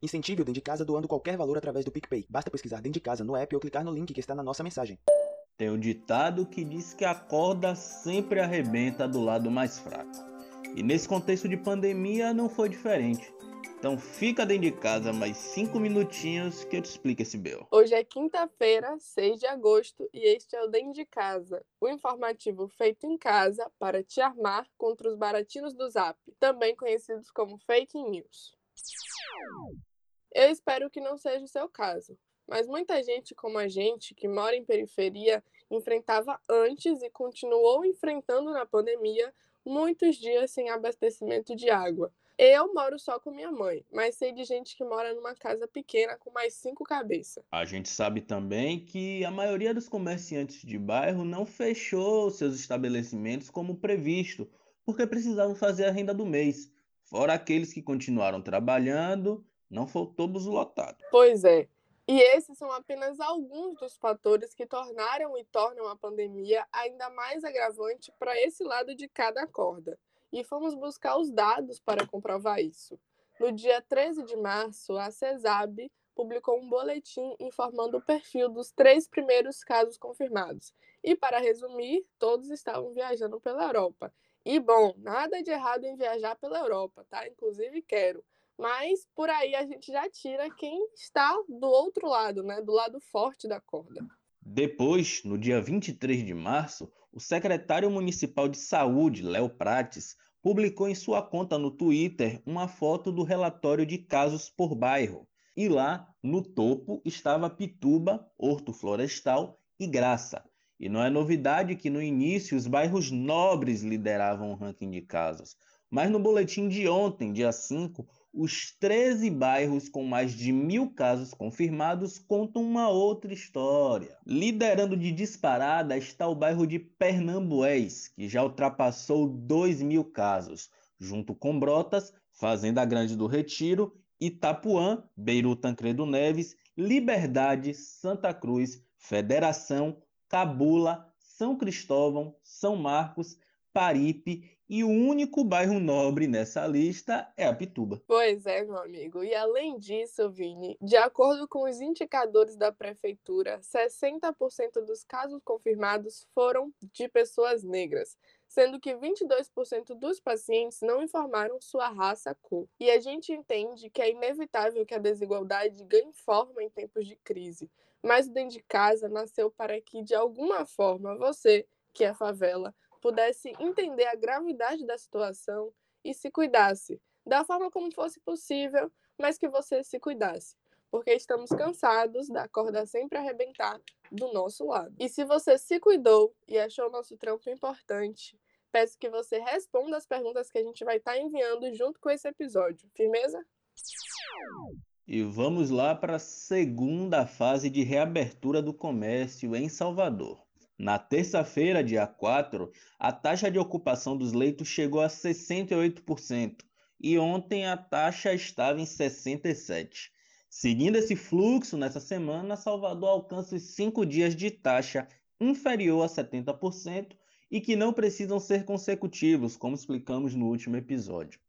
Incentive o Dentro de Casa doando qualquer valor através do PicPay. Basta pesquisar Dentro de Casa no app ou clicar no link que está na nossa mensagem. Tem um ditado que diz que a corda sempre arrebenta do lado mais fraco. E nesse contexto de pandemia não foi diferente. Então fica dentro de casa mais cinco minutinhos que eu te explico esse belo. Hoje é quinta-feira, 6 de agosto, e este é o Dentro de Casa, o informativo feito em casa para te armar contra os baratinos do Zap, também conhecidos como fake news. Eu espero que não seja o seu caso, mas muita gente como a gente, que mora em periferia, enfrentava antes e continuou enfrentando na pandemia muitos dias sem abastecimento de água. Eu moro só com minha mãe, mas sei de gente que mora numa casa pequena com mais cinco cabeças. A gente sabe também que a maioria dos comerciantes de bairro não fechou seus estabelecimentos como previsto, porque precisavam fazer a renda do mês. Fora aqueles que continuaram trabalhando não faltou buzo lotado. Pois é. E esses são apenas alguns dos fatores que tornaram e tornam a pandemia ainda mais agravante para esse lado de cada corda. E fomos buscar os dados para comprovar isso. No dia 13 de março, a CESAB publicou um boletim informando o perfil dos três primeiros casos confirmados. E, para resumir, todos estavam viajando pela Europa. E, bom, nada de errado em viajar pela Europa, tá? Inclusive, quero. Mas por aí a gente já tira quem está do outro lado, né? Do lado forte da corda. Depois, no dia 23 de março, o secretário municipal de saúde, Léo Prates, publicou em sua conta no Twitter uma foto do relatório de casos por bairro. E lá, no topo, estava Pituba, Horto Florestal e Graça. E não é novidade que no início os bairros nobres lideravam o ranking de casos. Mas no boletim de ontem, dia 5, os 13 bairros com mais de mil casos confirmados contam uma outra história. Liderando de disparada está o bairro de Pernambués, que já ultrapassou 2 mil casos, junto com Brotas, Fazenda Grande do Retiro, Itapuã, Beiru Tancredo Neves, Liberdade, Santa Cruz, Federação, Cabula, São Cristóvão, São Marcos, Paripe e o único bairro nobre nessa lista é a Pituba. Pois é, meu amigo. E além disso, Vini, de acordo com os indicadores da prefeitura, 60% dos casos confirmados foram de pessoas negras, sendo que 22% dos pacientes não informaram sua raça cor. E a gente entende que é inevitável que a desigualdade ganhe forma em tempos de crise. Mas o dentro de casa nasceu para que, de alguma forma, você, que é favela, pudesse entender a gravidade da situação e se cuidasse, da forma como fosse possível, mas que você se cuidasse. Porque estamos cansados da corda sempre arrebentar do nosso lado. E se você se cuidou e achou o nosso trampo importante, peço que você responda as perguntas que a gente vai estar tá enviando junto com esse episódio. Firmeza? E vamos lá para a segunda fase de reabertura do comércio em Salvador. Na terça-feira, dia 4, a taxa de ocupação dos leitos chegou a 68% e ontem a taxa estava em 67%. Seguindo esse fluxo, nessa semana, Salvador alcança os cinco dias de taxa inferior a 70% e que não precisam ser consecutivos, como explicamos no último episódio.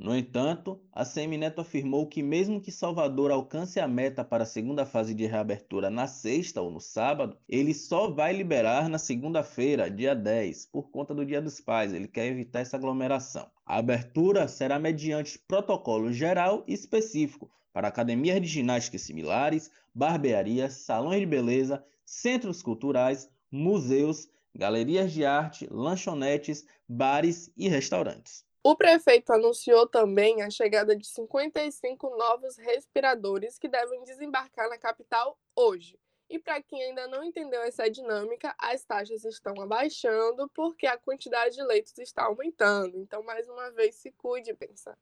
No entanto, a Semineto afirmou que, mesmo que Salvador alcance a meta para a segunda fase de reabertura na sexta ou no sábado, ele só vai liberar na segunda-feira, dia 10, por conta do Dia dos Pais. Ele quer evitar essa aglomeração. A abertura será mediante protocolo geral e específico para academias de ginástica similares, barbearias, salões de beleza, centros culturais, museus, galerias de arte, lanchonetes, bares e restaurantes. O prefeito anunciou também a chegada de 55 novos respiradores que devem desembarcar na capital hoje. E para quem ainda não entendeu essa dinâmica, as taxas estão abaixando porque a quantidade de leitos está aumentando. Então, mais uma vez, se cuide, pensa.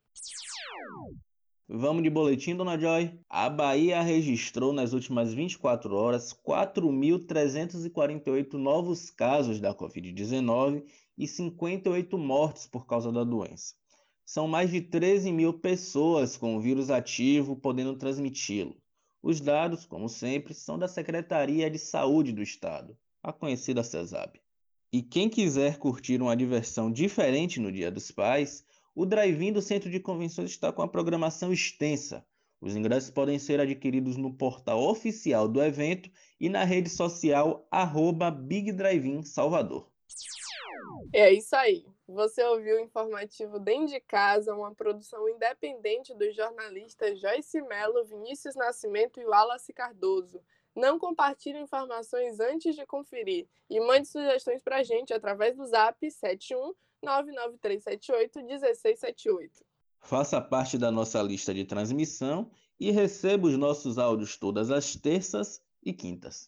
Vamos de boletim, dona Joy. A Bahia registrou nas últimas 24 horas 4.348 novos casos da Covid-19 e 58 mortes por causa da doença. São mais de 13 mil pessoas com o vírus ativo podendo transmiti-lo. Os dados, como sempre, são da Secretaria de Saúde do Estado, a conhecida CESAB. E quem quiser curtir uma diversão diferente no Dia dos Pais, o Drive-In do Centro de Convenções está com a programação extensa. Os ingressos podem ser adquiridos no portal oficial do evento e na rede social arroba Big Drive-In Salvador. É isso aí. Você ouviu o informativo Dentro de Casa, uma produção independente dos jornalistas Joyce Mello, Vinícius Nascimento e Wallace Cardoso. Não compartilhe informações antes de conferir e mande sugestões para a gente através do zap 71 99378 1678. Faça parte da nossa lista de transmissão e receba os nossos áudios todas as terças e quintas.